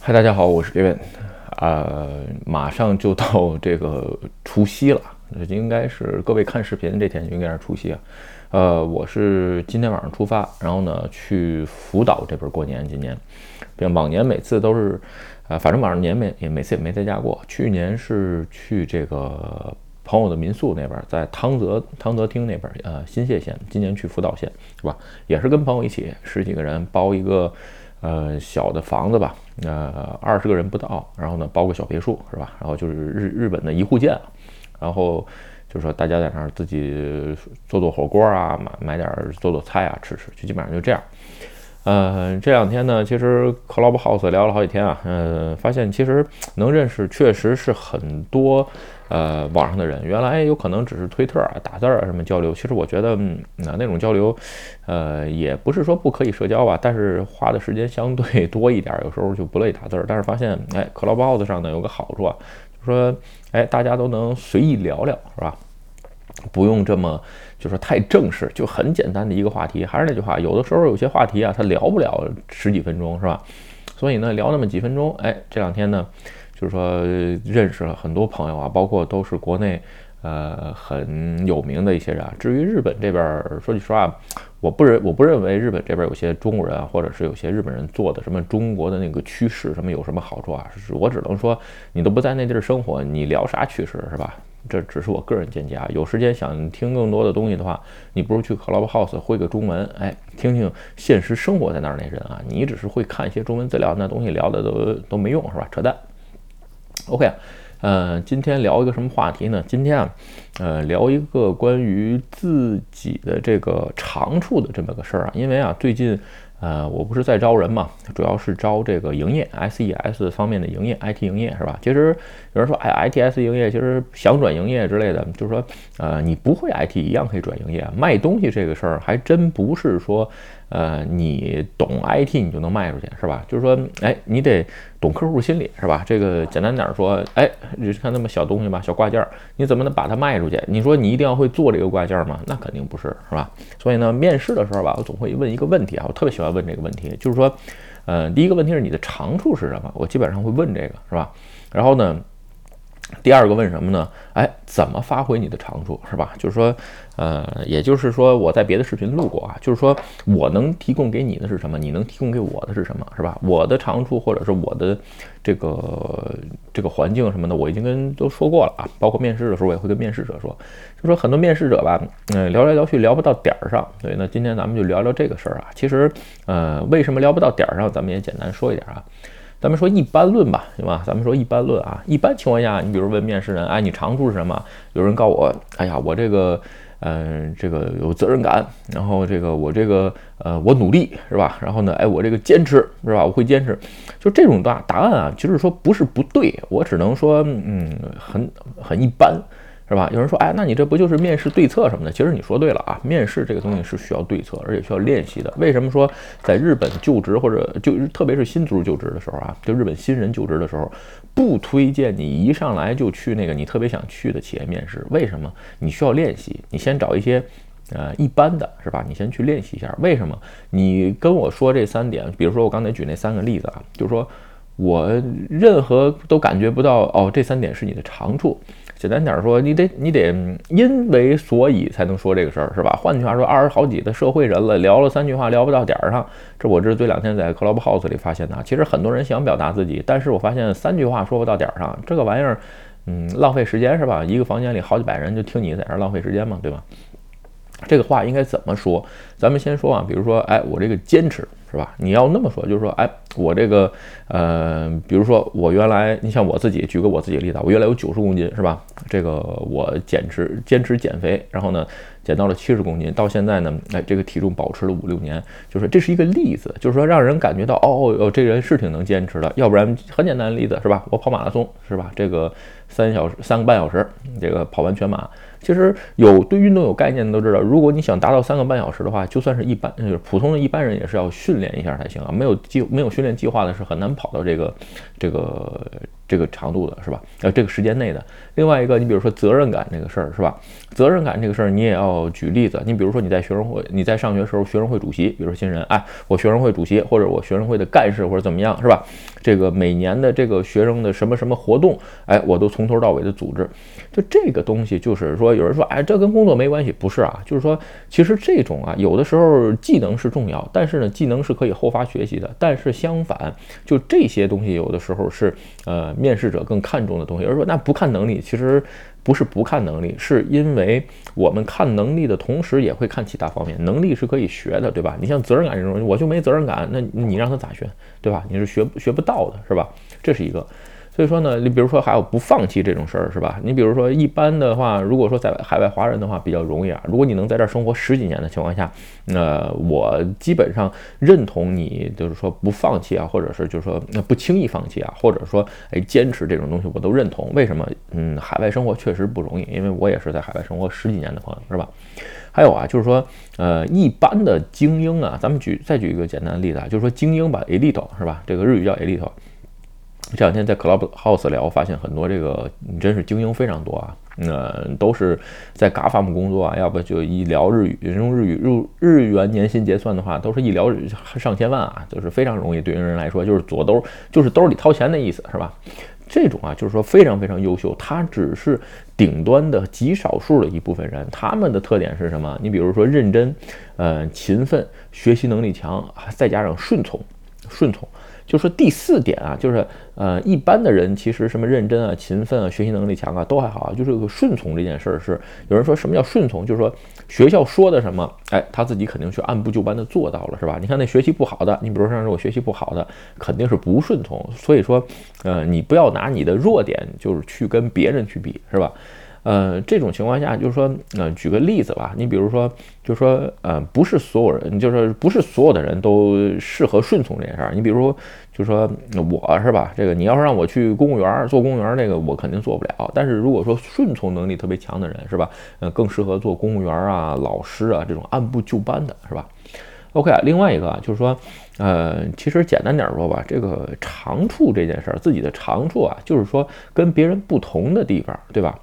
嗨，大家好，我是 Gavin，呃，马上就到 这个除夕了，应该是各位看视频这天应该是除夕啊。呃，我是今天晚上出发，然后呢去福岛这边过年。今年，并往年每次都是，呃，反正晚上年没也每次也没在家过。去年是去这个朋友的民宿那边，在汤泽汤泽町那边，呃，新泻县。今年去福岛县，是吧？也是跟朋友一起，十几个人包一个。呃，小的房子吧，呃，二十个人不到，然后呢，包个小别墅，是吧？然后就是日日本的一户建，然后就是说大家在那儿自己做做火锅啊，买买点做做菜啊吃吃，就基本上就这样。嗯，这两天呢，其实 Clubhouse 聊了好几天啊，嗯，发现其实能认识确实是很多。呃，网上的人原来有可能只是推特啊、打字啊什么交流，其实我觉得那那种交流，呃，也不是说不可以社交吧，但是花的时间相对多一点，有时候就不乐意打字。但是发现，哎，Clubhouse 上呢有个好处啊，就说，哎，大家都能随意聊聊，是吧？不用这么就是太正式，就很简单的一个话题。还是那句话，有的时候有些话题啊，他聊不了十几分钟，是吧？所以呢，聊那么几分钟，哎，这两天呢。就是说，认识了很多朋友啊，包括都是国内呃很有名的一些人啊。至于日本这边，说句实话，我不认我不认为日本这边有些中国人啊，或者是有些日本人做的什么中国的那个趋势什么有什么好处啊？是我只能说，你都不在那地儿生活，你聊啥趋势是吧？这只是我个人见解啊。有时间想听更多的东西的话，你不如去 Clubhouse 会个中文，哎，听听现实生活在那儿那人啊。你只是会看一些中文资料，那东西聊的都都没用是吧？扯淡。OK，呃，今天聊一个什么话题呢？今天啊，呃，聊一个关于自己的这个长处的这么个事儿啊。因为啊，最近，呃，我不是在招人嘛，主要是招这个营业 SES 方面的营业 IT 营业是吧？其实有人说，哎，ITS 营业其实想转营业之类的，就是说，呃，你不会 IT 一样可以转营业。卖东西这个事儿还真不是说。呃，你懂 IT，你就能卖出去，是吧？就是说，哎，你得懂客户心理，是吧？这个简单点说，哎，你看那么小东西吧，小挂件，你怎么能把它卖出去？你说你一定要会做这个挂件吗？那肯定不是，是吧？所以呢，面试的时候吧，我总会问一个问题啊，我特别喜欢问这个问题，就是说，呃，第一个问题是你的长处是什么？我基本上会问这个，是吧？然后呢？第二个问什么呢？哎，怎么发挥你的长处，是吧？就是说，呃，也就是说，我在别的视频录过啊，就是说我能提供给你的是什么？你能提供给我的是什么？是吧？我的长处或者是我的这个这个环境什么的，我已经跟都说过了啊。包括面试的时候，我也会跟面试者说，就说很多面试者吧，嗯，聊来聊去聊不到点儿上。所以呢，今天咱们就聊聊这个事儿啊。其实，呃，为什么聊不到点儿上？咱们也简单说一点啊。咱们说一般论吧，行吧？咱们说一般论啊。一般情况下，你比如问面试人，哎，你长处是什么？有人告我，哎呀，我这个，嗯，这个有责任感，然后这个我这个，呃，我努力，是吧？然后呢，哎，我这个坚持，是吧？我会坚持，就这种答答案啊，其实说不是不对，我只能说，嗯，很很一般。是吧？有人说，哎，那你这不就是面试对策什么的？其实你说对了啊，面试这个东西是需要对策，而且需要练习的。为什么说在日本就职或者就特别是新卒就职的时候啊，就日本新人就职的时候，不推荐你一上来就去那个你特别想去的企业面试？为什么？你需要练习，你先找一些呃一般的，是吧？你先去练习一下。为什么？你跟我说这三点，比如说我刚才举那三个例子啊，就是说我任何都感觉不到哦，这三点是你的长处。简单点说，你得你得因为所以才能说这个事儿，是吧？换句话说，二十好几的社会人了，聊了三句话聊不到点儿上，这我这是这两天在 Clubhouse 里发现的。其实很多人想表达自己，但是我发现三句话说不到点儿上，这个玩意儿，嗯，浪费时间是吧？一个房间里好几百人就听你在这浪费时间嘛，对吧？这个话应该怎么说？咱们先说啊，比如说，哎，我这个坚持。是吧？你要那么说，就是说，哎，我这个，呃，比如说我原来，你像我自己，举个我自己的例子，我原来有九十公斤，是吧？这个我坚持坚持减肥，然后呢，减到了七十公斤，到现在呢，哎，这个体重保持了五六年，就是这是一个例子，就是说让人感觉到，哦哦，这人是挺能坚持的。要不然很简单的例子是吧？我跑马拉松是吧？这个三小时三个半小时，这个跑完全马。其实有对运动有概念的都知道，如果你想达到三个半小时的话，就算是一般就是普通的一般人也是要训练一下才行啊。没有计没有训练计划的是很难跑到这个这个这个长度的，是吧？呃，这个时间内的。另外一个，你比如说责任感这个事儿，是吧？责任感这个事儿你也要举例子。你比如说你在学生会，你在上学时候学生会主席，比如说新人，哎，我学生会主席或者我学生会的干事或者怎么样，是吧？这个每年的这个学生的什么什么活动，哎，我都从头到尾的组织。就这个东西，就是说有人说，哎，这跟工作没关系，不是啊，就是说其实这种啊，有的时候技能是重要，但是呢，技能是可以后发学习的。但是相反，就这些东西有的时候是呃面试者更看重的东西。有人说那不看能力，其实。不是不看能力，是因为我们看能力的同时也会看其他方面。能力是可以学的，对吧？你像责任感这种，我就没责任感，那你让他咋学，对吧？你是学学不到的，是吧？这是一个。所以说呢，你比如说还有不放弃这种事儿，是吧？你比如说一般的话，如果说在海外华人的话比较容易啊。如果你能在这儿生活十几年的情况下，那我基本上认同你，就是说不放弃啊，或者是就是说那不轻易放弃啊，或者说哎坚持这种东西，我都认同。为什么？嗯，海外生活确实不容易，因为我也是在海外生活十几年的朋友，是吧？还有啊，就是说呃一般的精英啊，咱们举再举一个简单的例子啊，就是说精英吧，elite 是吧？这个日语叫 elite。这两天在 Clubhouse 聊，发现很多这个真是精英非常多啊，那都是在 GAFAM 工作啊，要不就一聊日语，用日语日日元年薪结算的话，都是一聊上千万啊，就是非常容易，对于人来说就是左兜就是兜里掏钱的意思，是吧？这种啊，就是说非常非常优秀，他只是顶端的极少数的一部分人，他们的特点是什么？你比如说认真，呃，勤奋，学习能力强，再加上顺从，顺从。就说第四点啊，就是呃，一般的人其实什么认真啊、勤奋啊、学习能力强啊都还好啊，就是顺从这件事儿是有人说什么叫顺从，就是说学校说的什么，哎，他自己肯定去按部就班的做到了，是吧？你看那学习不好的，你比如说我学习不好的，肯定是不顺从。所以说，呃，你不要拿你的弱点就是去跟别人去比，是吧？呃，这种情况下，就是说，呃，举个例子吧，你比如说，就是说，呃，不是所有人，就是不是所有的人都适合顺从这件事儿。你比如说，就是说我是吧，这个你要是让我去公务员做公务员，这个我肯定做不了。但是如果说顺从能力特别强的人，是吧？呃，更适合做公务员啊、老师啊这种按部就班的，是吧？OK 啊，另外一个啊，就是说，呃，其实简单点说吧，这个长处这件事儿，自己的长处啊，就是说跟别人不同的地方，对吧？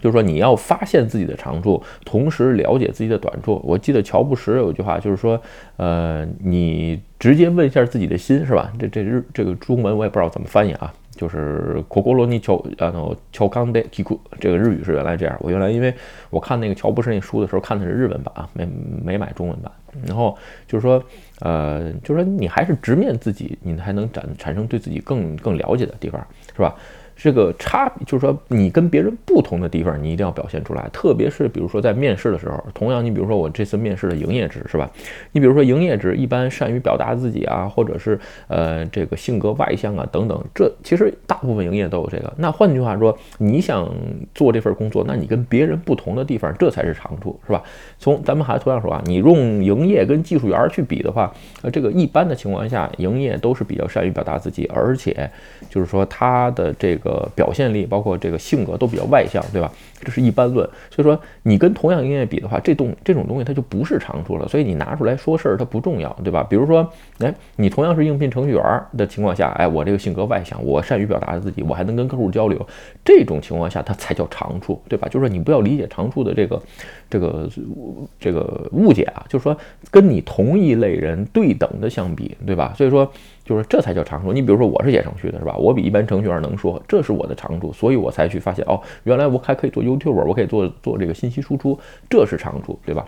就是说，你要发现自己的长处，同时了解自己的短处。我记得乔布斯有一句话，就是说，呃，你直接问一下自己的心，是吧？这这日这个中文我也不知道怎么翻译啊，就是“ココロニ乔啊诺乔康德提库”，这个日语是原来这样。我原来因为我看那个乔布斯那书的时候看的是日文版啊，没没买中文版。然后就是说，呃，就是说你还是直面自己，你才能产产生对自己更更了解的地方，是吧？ 这个差就是说，你跟别人不同的地方，你一定要表现出来。特别是比如说在面试的时候，同样，你比如说我这次面试的营业值是吧？你比如说营业值一般善于表达自己啊，或者是呃这个性格外向啊等等，这其实部分营业都有这个。那换句话说，你想做这份工作，那你跟别人不同的地方，这才是长处，是吧？从咱们还同样说啊，你用营业跟技术员去比的话，呃，这个一般的情况下，营业都是比较善于表达自己，而且就是说他的这个。表现力包括这个性格都比较外向，对吧？这是一般论。所以说，你跟同样营业比的话，这东这种东西它就不是长处了。所以你拿出来说事儿，它不重要，对吧？比如说，哎，你同样是应聘程序员的情况下，哎，我这个性格外向，我善于表达自己，我还能跟客户交流，这种情况下它才叫长处，对吧？就是说，你不要理解长处的这个这个这个误解啊，就是说跟你同一类人对等的相比，对吧？所以说。就是这才叫长处。你比如说，我是写程序的，是吧？我比一般程序员能说，这是我的长处，所以我才去发现哦，原来我还可以做 YouTube，我可以做做这个信息输出，这是长处，对吧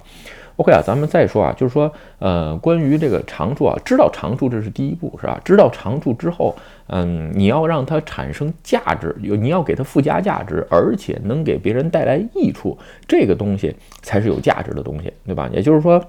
？OK 啊，咱们再说啊，就是说，呃，关于这个长处啊，知道长处这是第一步，是吧？知道长处之后，嗯，你要让它产生价值，有你要给它附加价值，而且能给别人带来益处，这个东西才是有价值的东西，对吧？也就是说。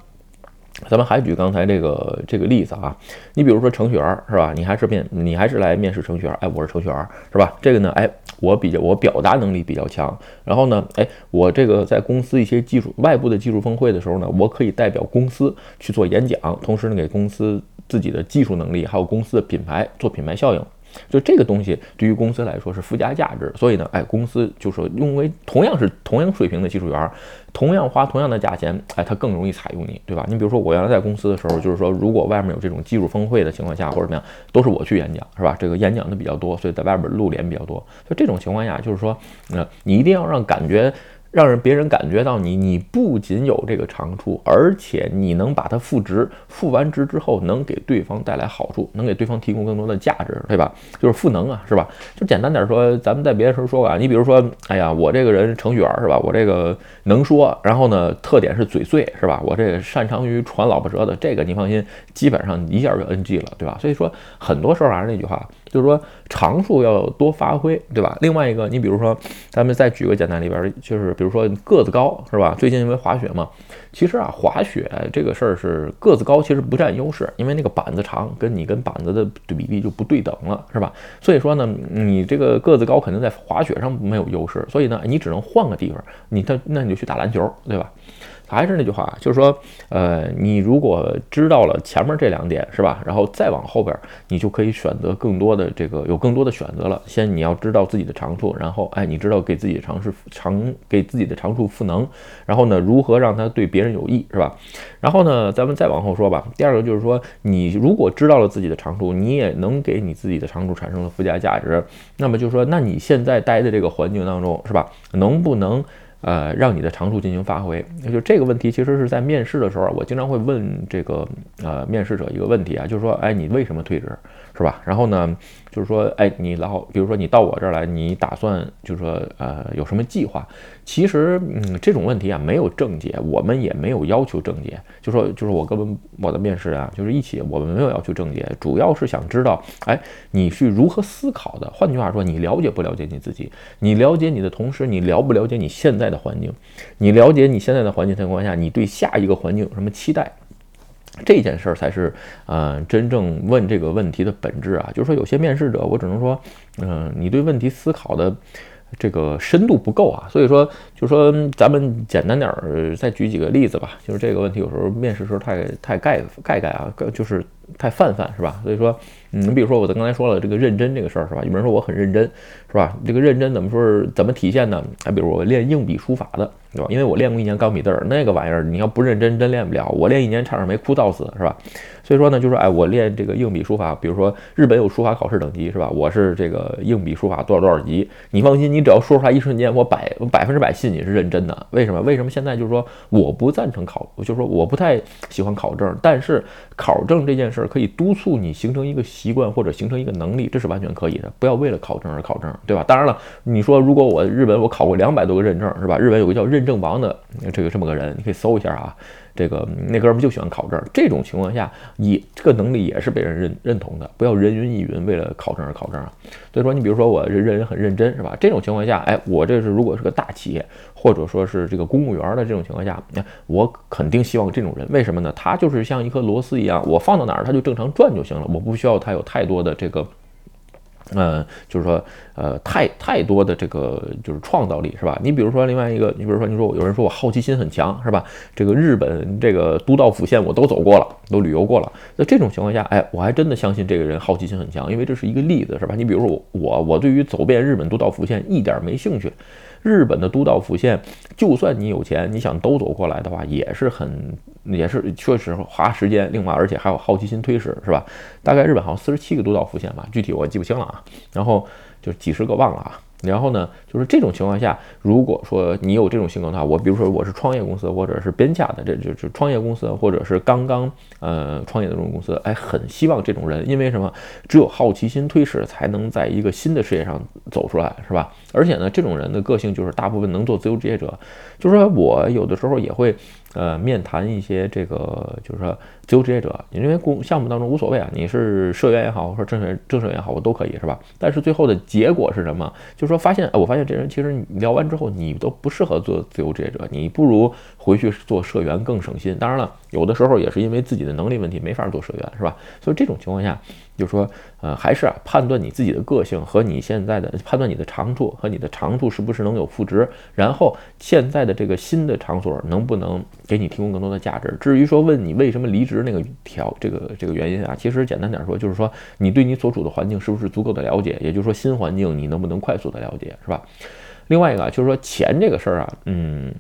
咱们还举刚才这个这个例子啊，你比如说程序员是吧？你还是面你还是来面试程序员，哎，我是程序员是吧？这个呢，哎，我比较我表达能力比较强，然后呢，哎，我这个在公司一些技术外部的技术峰会的时候呢，我可以代表公司去做演讲，同时呢，给公司自己的技术能力还有公司的品牌做品牌效应。就这个东西对于公司来说是附加价值，所以呢，哎，公司就说，因为同样是同样水平的技术员，同样花同样的价钱，哎，他更容易采用你，对吧？你比如说我原来在公司的时候，就是说，如果外面有这种技术峰会的情况下，或者怎么样，都是我去演讲，是吧？这个演讲的比较多，所以在外边露脸比较多。所以这种情况下，就是说，呃，你一定要让感觉。让人别人感觉到你，你不仅有这个长处，而且你能把它赋值，赋完值之后能给对方带来好处，能给对方提供更多的价值，对吧？就是赋能啊，是吧？就简单点说，咱们在别的时候说过啊，你比如说，哎呀，我这个人程序员是吧？我这个能说，然后呢，特点是嘴碎是吧？我这个擅长于传老婆舌的，这个你放心，基本上一下就 NG 了，对吧？所以说，很多时候还是那句话。就是说长处要多发挥，对吧？另外一个，你比如说，咱们再举个简单里边，就是比如说个子高，是吧？最近因为滑雪嘛，其实啊，滑雪这个事儿是个子高其实不占优势，因为那个板子长，跟你跟板子的比例就不对等了，是吧？所以说呢，你这个个子高肯定在滑雪上没有优势，所以呢，你只能换个地方，你他那你就去打篮球，对吧？还是那句话，就是说，呃，你如果知道了前面这两点，是吧？然后再往后边，你就可以选择更多的这个，有更多的选择了。先你要知道自己的长处，然后，哎，你知道给自己的长处长给自己的长处赋能，然后呢，如何让它对别人有益，是吧？然后呢，咱们再往后说吧。第二个就是说，你如果知道了自己的长处，你也能给你自己的长处产生了附加价值，那么就是说，那你现在待的这个环境当中，是吧？能不能？呃，让你的长处进行发挥，那就这个问题，其实是在面试的时候，我经常会问这个呃面试者一个问题啊，就是说，哎，你为什么退职，是吧？然后呢？就是说，哎，你老，比如说你到我这儿来，你打算就是说，呃，有什么计划？其实，嗯，这种问题啊，没有正解，我们也没有要求正解。就说，就是我跟我的面试啊，就是一起，我们没有要求正解，主要是想知道，哎，你是如何思考的？换句话说，你了解不了解你自己？你了解你的同时，你了不了解你现在的环境？你了解你现在的环境情况下，你对下一个环境有什么期待？这件事儿才是，呃，真正问这个问题的本质啊。就是说，有些面试者，我只能说，嗯，你对问题思考的这个深度不够啊。所以说，就是说，咱们简单点儿，再举几个例子吧。就是这个问题，有时候面试时候太太盖盖盖啊，就是太泛泛，是吧？所以说。你比如说，我刚才说了这个认真这个事儿是吧？有人说我很认真，是吧？这个认真怎么说是怎么体现呢？啊，比如我练硬笔书法的，对吧？因为我练过一年钢笔字儿，那个玩意儿你要不认真真练不了。我练一年差点没枯燥死，是吧？所以说呢，就说哎，我练这个硬笔书法，比如说日本有书法考试等级，是吧？我是这个硬笔书法多少多少级，你放心，你只要说出来一瞬间，我百百分之百信你是认真的。为什么？为什么现在就是说我不赞成考，就是说我不太喜欢考证，但是考证这件事儿可以督促你形成一个习惯或者形成一个能力，这是完全可以的。不要为了考证而考证，对吧？当然了，你说如果我日本我考过两百多个认证，是吧？日本有个叫认证王的这个这么个人，你可以搜一下啊。这个那哥们就喜欢考证，这种情况下，也这个能力也是被人认认同的。不要人云亦云，为了考证而考证啊。所以说，你比如说我这人很认真，是吧？这种情况下，哎，我这是如果是个大企业，或者说是这个公务员的这种情况下，那我肯定希望这种人。为什么呢？他就是像一颗螺丝一样，我放到哪儿他就正常转就行了，我不需要他有太多的这个。嗯，就是说，呃，太太多的这个就是创造力，是吧？你比如说另外一个，你比如说，你说有人说我好奇心很强，是吧？这个日本这个都道府县我都走过了，都旅游过了。那这种情况下，哎，我还真的相信这个人好奇心很强，因为这是一个例子，是吧？你比如说，我我对于走遍日本都道府县一点没兴趣。日本的都道府县，就算你有钱，你想都走过来的话，也是很，也是确实花时间。另外，而且还有好奇心推使，是吧？大概日本好像四十七个都道府县吧，具体我记不清了啊。然后就几十个忘了啊。然后呢，就是这种情况下，如果说你有这种性格的话，我比如说我是创业公司或者是边下的，这就是创业公司或者是刚刚呃创业的这种公司，哎，很希望这种人，因为什么？只有好奇心推使，才能在一个新的事业上走出来，是吧？而且呢，这种人的个性就是大部分能做自由职业者，就是说我有的时候也会。呃，面谈一些这个，就是说自由职业者，因为公项目当中无所谓啊，你是社员也好，或者正社正社员也好，我都可以，是吧？但是最后的结果是什么？就是说发现，我发现这人其实聊完之后，你都不适合做自由职业者，你不如回去做社员更省心。当然了，有的时候也是因为自己的能力问题没法做社员，是吧？所以这种情况下。就是说，呃，还是啊，判断你自己的个性和你现在的判断你的长处和你的长处是不是能有赋值，然后现在的这个新的场所能不能给你提供更多的价值。至于说问你为什么离职那个条这个这个原因啊，其实简单点说，就是说你对你所处的环境是不是足够的了解，也就是说新环境你能不能快速的了解，是吧？另外一个就是说钱这个事儿啊，嗯。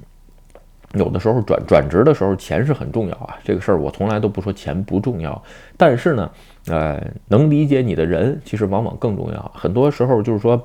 有的时候转转职的时候钱是很重要啊，这个事儿我从来都不说钱不重要，但是呢，呃，能理解你的人其实往往更重要。很多时候就是说，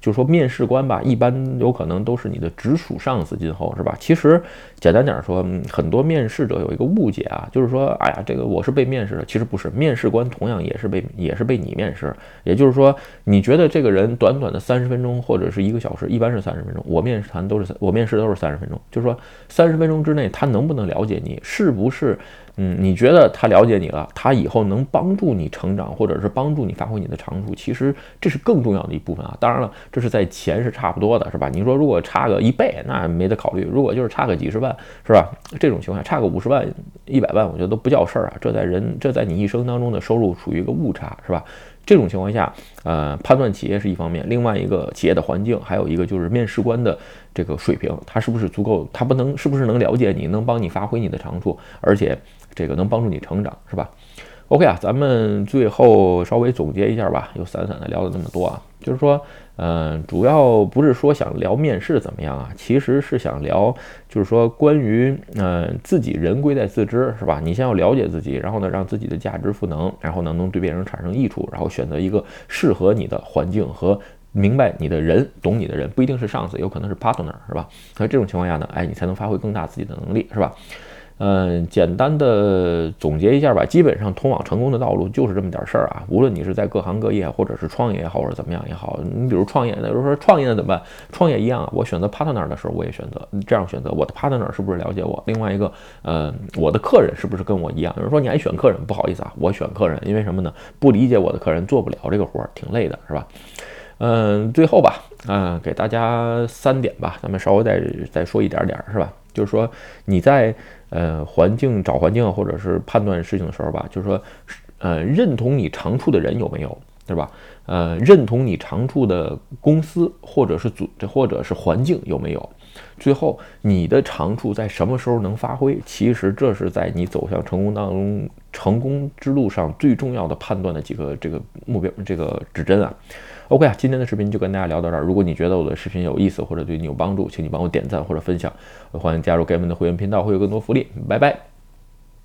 就是说面试官吧，一般有可能都是你的直属上司，今后是吧？其实简单点说，很多面试者有一个误解啊，就是说，哎呀，这个我是被面试的，其实不是，面试官同样也是被也是被你面试。也就是说，你觉得这个人短短的三十分钟或者是一个小时，一般是三十分钟，我面试谈都是我面试都是三十分钟，就是说三十分钟之内他能不能了解你，是不是？嗯，你觉得他了解你了，他以后能帮助你成长，或者是帮助你发挥你的长处，其实这是更重要的一部分啊。当然了，这是在钱是差不多的，是吧？你说如果差个一倍，那没得考虑；如果就是差个几十万，是吧？这种情况下，差个五十万、一百万，我觉得都不叫事儿啊。这在人，这在你一生当中的收入处于一个误差，是吧？这种情况下，呃，判断企业是一方面，另外一个企业的环境，还有一个就是面试官的这个水平，他是不是足够？他不能是不是能了解你，能帮你发挥你的长处，而且。这个能帮助你成长，是吧？OK 啊，咱们最后稍微总结一下吧，又散散的聊了那么多啊，就是说，嗯，主要不是说想聊面试怎么样啊，其实是想聊，就是说关于，嗯，自己人贵在自知，是吧？你先要了解自己，然后呢，让自己的价值赋能，然后呢，能对别人产生益处，然后选择一个适合你的环境和明白你的人、懂你的人，不一定是上司，有可能是 partner，是吧？在这种情况下呢，哎，你才能发挥更大自己的能力，是吧？嗯，简单的总结一下吧，基本上通往成功的道路就是这么点事儿啊。无论你是在各行各业，或者是创业也好，或者怎么样也好，你比如创业，那比如说创业怎么办？创业一样啊，我选择 partner 的时候，我也选择这样选择，我的 partner 是不是了解我？另外一个，呃，我的客人是不是跟我一样？有人说你还选客人，不好意思啊，我选客人，因为什么呢？不理解我的客人做不了这个活儿，挺累的，是吧？嗯，最后吧，嗯，给大家三点吧，咱们稍微再再说一点点儿，是吧？就是说你在。呃，环境找环境或者是判断事情的时候吧，就是说，呃，认同你长处的人有没有，对吧？呃，认同你长处的公司或者是组织或者是环境有没有？最后，你的长处在什么时候能发挥？其实这是在你走向成功当中成功之路上最重要的判断的几个这个目标这个指针啊。OK 啊，今天的视频就跟大家聊到这儿。如果你觉得我的视频有意思或者对你有帮助，请你帮我点赞或者分享。欢迎加入 Game 的会员频道，会有更多福利。拜拜。